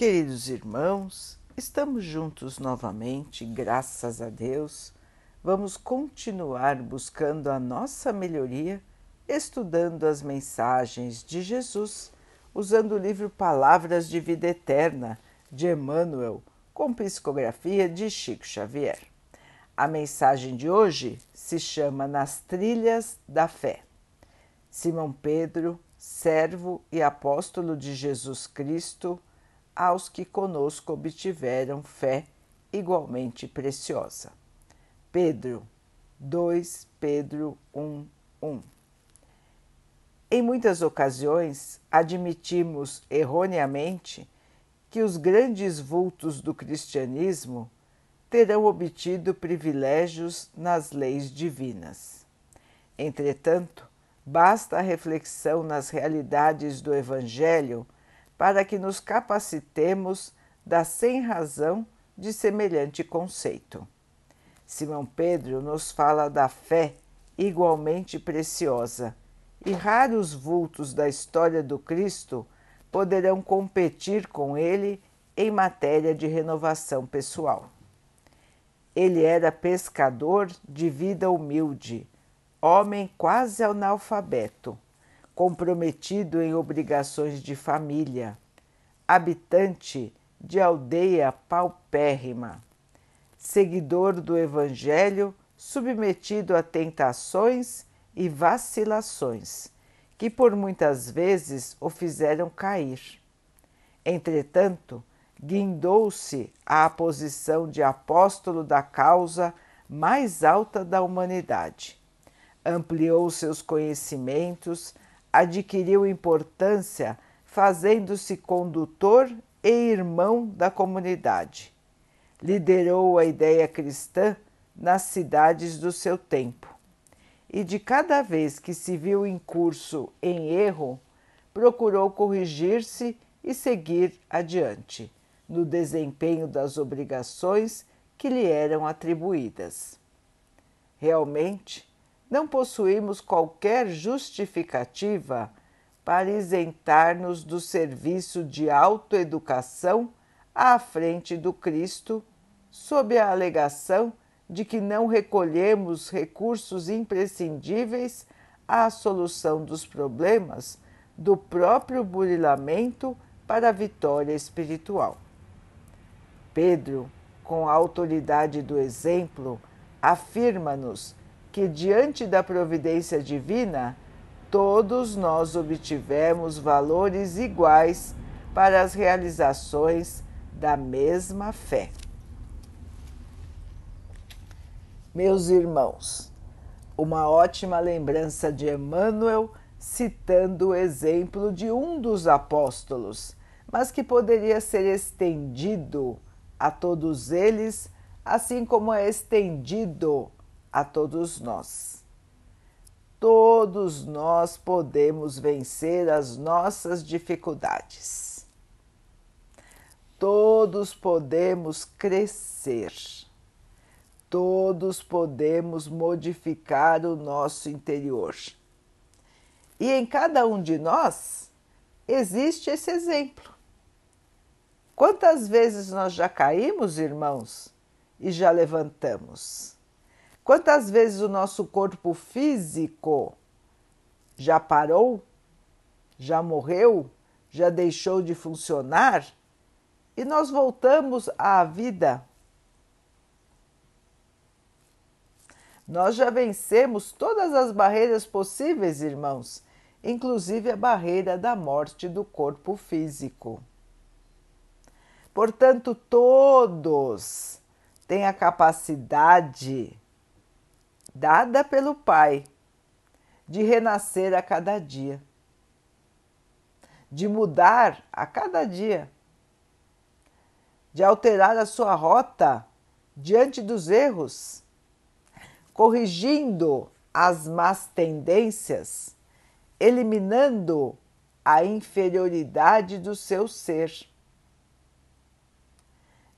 Queridos irmãos, estamos juntos novamente, graças a Deus. Vamos continuar buscando a nossa melhoria, estudando as mensagens de Jesus, usando o livro Palavras de Vida Eterna de Emmanuel, com psicografia de Chico Xavier. A mensagem de hoje se chama Nas Trilhas da Fé. Simão Pedro, servo e apóstolo de Jesus Cristo, aos que conosco obtiveram fé igualmente preciosa. Pedro 2 Pedro 1, 1 Em muitas ocasiões admitimos erroneamente que os grandes vultos do cristianismo terão obtido privilégios nas leis divinas. Entretanto, basta a reflexão nas realidades do Evangelho para que nos capacitemos da sem-razão de semelhante conceito. Simão Pedro nos fala da fé igualmente preciosa, e raros vultos da história do Cristo poderão competir com ele em matéria de renovação pessoal. Ele era pescador de vida humilde, homem quase analfabeto comprometido em obrigações de família, habitante de aldeia paupérrima, seguidor do Evangelho, submetido a tentações e vacilações, que por muitas vezes o fizeram cair. Entretanto, guindou-se à posição de apóstolo da causa mais alta da humanidade. Ampliou seus conhecimentos, adquiriu importância fazendo-se condutor e irmão da comunidade. Liderou a ideia cristã nas cidades do seu tempo. E de cada vez que se viu em curso em erro, procurou corrigir-se e seguir adiante no desempenho das obrigações que lhe eram atribuídas. Realmente, não possuímos qualquer justificativa para isentar-nos do serviço de autoeducação à frente do Cristo, sob a alegação de que não recolhemos recursos imprescindíveis à solução dos problemas do próprio burilamento para a vitória espiritual. Pedro, com a autoridade do exemplo, afirma-nos que, diante da providência divina, todos nós obtivemos valores iguais para as realizações da mesma fé. Meus irmãos, uma ótima lembrança de Emmanuel citando o exemplo de um dos apóstolos, mas que poderia ser estendido a todos eles, assim como é estendido a todos nós. Todos nós podemos vencer as nossas dificuldades. Todos podemos crescer. Todos podemos modificar o nosso interior. E em cada um de nós existe esse exemplo. Quantas vezes nós já caímos, irmãos, e já levantamos? Quantas vezes o nosso corpo físico já parou, já morreu, já deixou de funcionar e nós voltamos à vida? Nós já vencemos todas as barreiras possíveis, irmãos, inclusive a barreira da morte do corpo físico. Portanto, todos têm a capacidade dada pelo Pai, de renascer a cada dia, de mudar a cada dia, de alterar a sua rota diante dos erros, corrigindo as más tendências, eliminando a inferioridade do seu ser.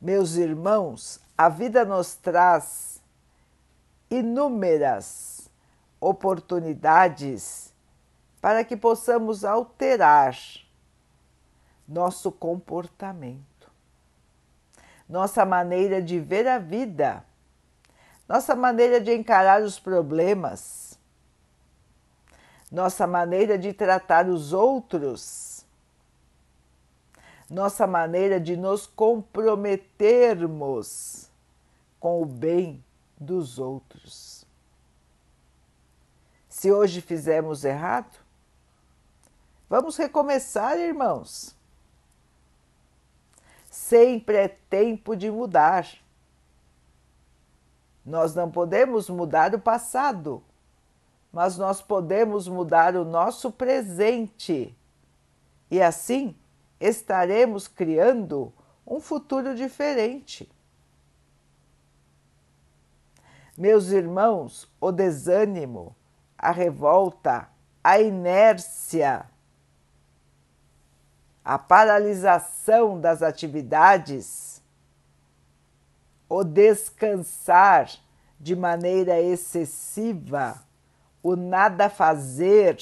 Meus irmãos, a vida nos traz inúmeras oportunidades para que possamos alterar nosso comportamento. nossa maneira de ver a vida, nossa maneira de encarar os problemas, nossa maneira de tratar os outros, nossa maneira de nos comprometermos com o bem dos outros. Se hoje fizermos errado, vamos recomeçar, irmãos. Sempre é tempo de mudar. Nós não podemos mudar o passado, mas nós podemos mudar o nosso presente. E assim estaremos criando um futuro diferente. Meus irmãos, o desânimo, a revolta, a inércia, a paralisação das atividades, o descansar de maneira excessiva, o nada fazer,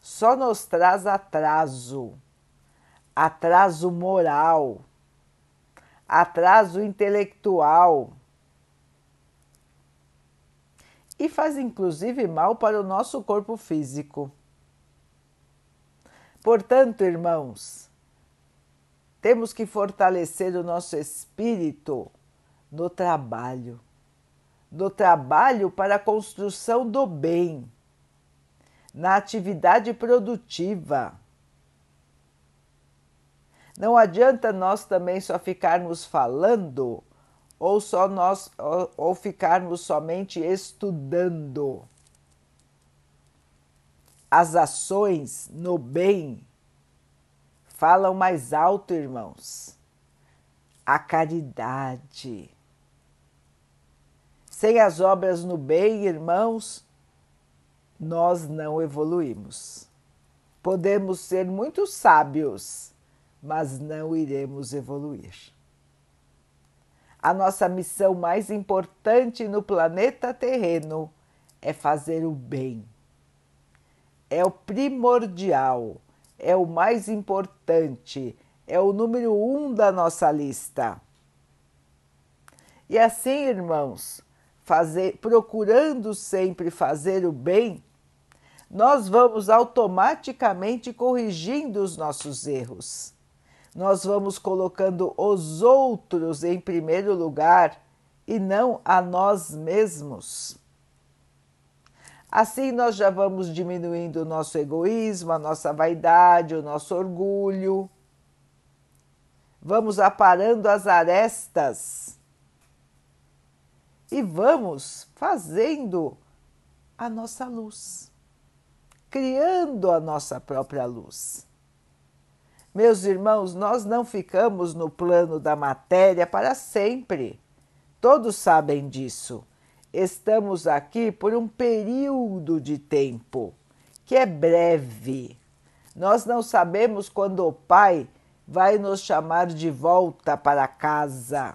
só nos traz atraso, atraso moral, atraso intelectual e faz inclusive mal para o nosso corpo físico. Portanto, irmãos, temos que fortalecer o nosso espírito no trabalho, no trabalho para a construção do bem, na atividade produtiva. Não adianta nós também só ficarmos falando ou só nós ou, ou ficarmos somente estudando as ações no bem falam mais alto, irmãos. A caridade. Sem as obras no bem, irmãos, nós não evoluímos. Podemos ser muito sábios, mas não iremos evoluir. A nossa missão mais importante no planeta terreno é fazer o bem é o primordial, é o mais importante, é o número um da nossa lista. E assim, irmãos, fazer, procurando sempre fazer o bem, nós vamos automaticamente corrigindo os nossos erros. Nós vamos colocando os outros em primeiro lugar e não a nós mesmos. Assim nós já vamos diminuindo o nosso egoísmo, a nossa vaidade, o nosso orgulho. Vamos aparando as arestas e vamos fazendo a nossa luz, criando a nossa própria luz. Meus irmãos, nós não ficamos no plano da matéria para sempre. Todos sabem disso estamos aqui por um período de tempo que é breve. Nós não sabemos quando o Pai vai nos chamar de volta para casa.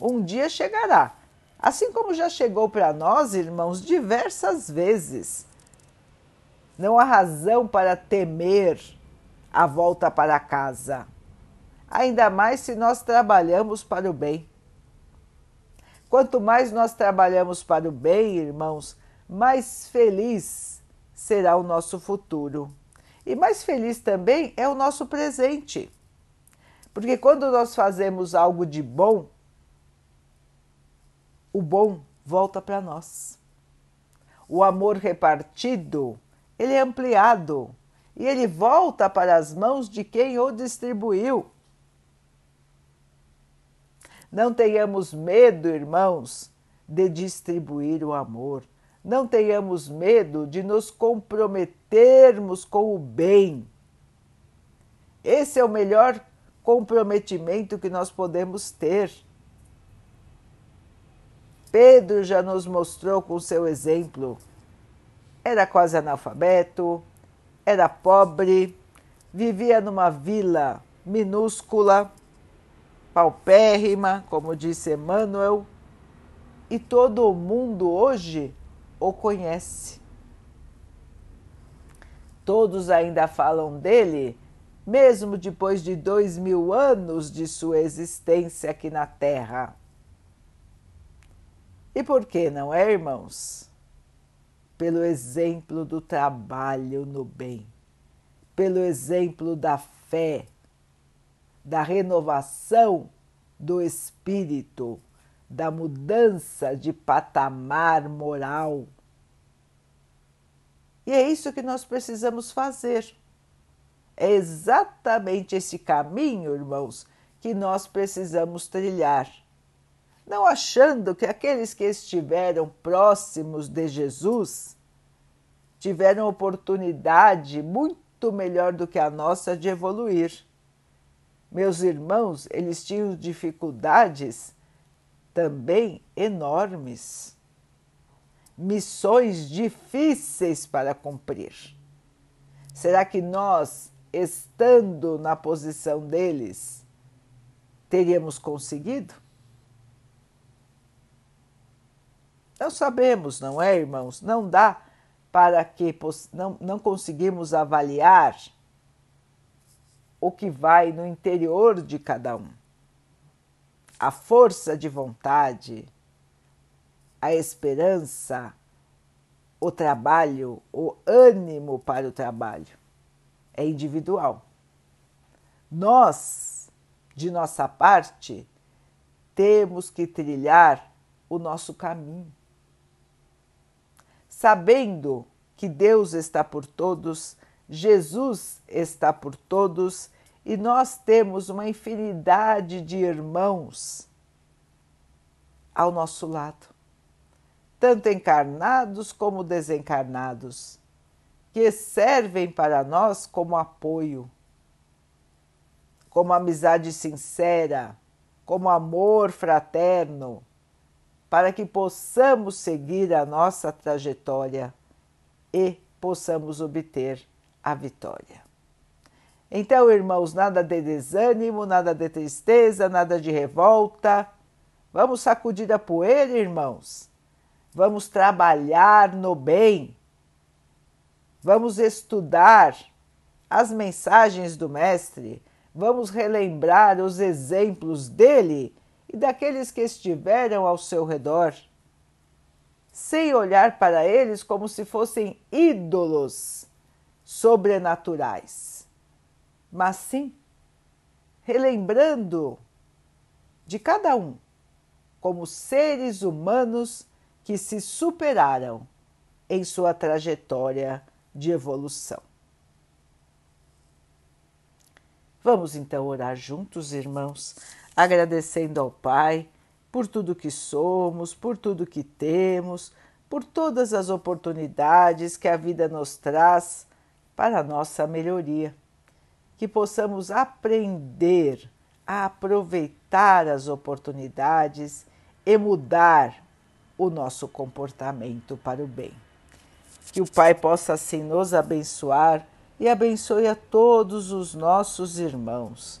Um dia chegará, assim como já chegou para nós, irmãos, diversas vezes. Não há razão para temer a volta para casa, ainda mais se nós trabalhamos para o bem. Quanto mais nós trabalhamos para o bem, irmãos, mais feliz será o nosso futuro. E mais feliz também é o nosso presente. Porque quando nós fazemos algo de bom, o bom volta para nós. O amor repartido, ele é ampliado e ele volta para as mãos de quem o distribuiu. Não tenhamos medo, irmãos, de distribuir o amor. Não tenhamos medo de nos comprometermos com o bem. Esse é o melhor comprometimento que nós podemos ter. Pedro já nos mostrou com seu exemplo. Era quase analfabeto, era pobre, vivia numa vila minúscula paupérrima, como disse Emmanuel, e todo mundo hoje o conhece. Todos ainda falam dele mesmo depois de dois mil anos de sua existência aqui na Terra. E por que não é, irmãos? Pelo exemplo do trabalho no bem, pelo exemplo da fé, da renovação do espírito, da mudança de patamar moral. E é isso que nós precisamos fazer. É exatamente esse caminho, irmãos, que nós precisamos trilhar. Não achando que aqueles que estiveram próximos de Jesus tiveram oportunidade muito melhor do que a nossa de evoluir. Meus irmãos, eles tinham dificuldades também enormes, missões difíceis para cumprir. Será que nós estando na posição deles, teríamos conseguido? Não sabemos, não é, irmãos? Não dá para que não, não conseguimos avaliar o que vai no interior de cada um. A força de vontade, a esperança, o trabalho, o ânimo para o trabalho é individual. Nós, de nossa parte, temos que trilhar o nosso caminho. Sabendo que Deus está por todos, Jesus está por todos e nós temos uma infinidade de irmãos ao nosso lado, tanto encarnados como desencarnados que servem para nós como apoio, como amizade sincera, como amor fraterno, para que possamos seguir a nossa trajetória e possamos obter a vitória. Então, irmãos, nada de desânimo, nada de tristeza, nada de revolta. Vamos sacudir a poeira, irmãos. Vamos trabalhar no bem vamos estudar as mensagens do Mestre, vamos relembrar os exemplos dele e daqueles que estiveram ao seu redor, sem olhar para eles como se fossem ídolos sobrenaturais, mas sim relembrando de cada um como seres humanos que se superaram em sua trajetória de evolução. Vamos então orar juntos, irmãos, agradecendo ao Pai por tudo que somos, por tudo que temos, por todas as oportunidades que a vida nos traz para a nossa melhoria. Que possamos aprender a aproveitar as oportunidades e mudar o nosso comportamento para o bem. Que o Pai possa assim nos abençoar e abençoe a todos os nossos irmãos.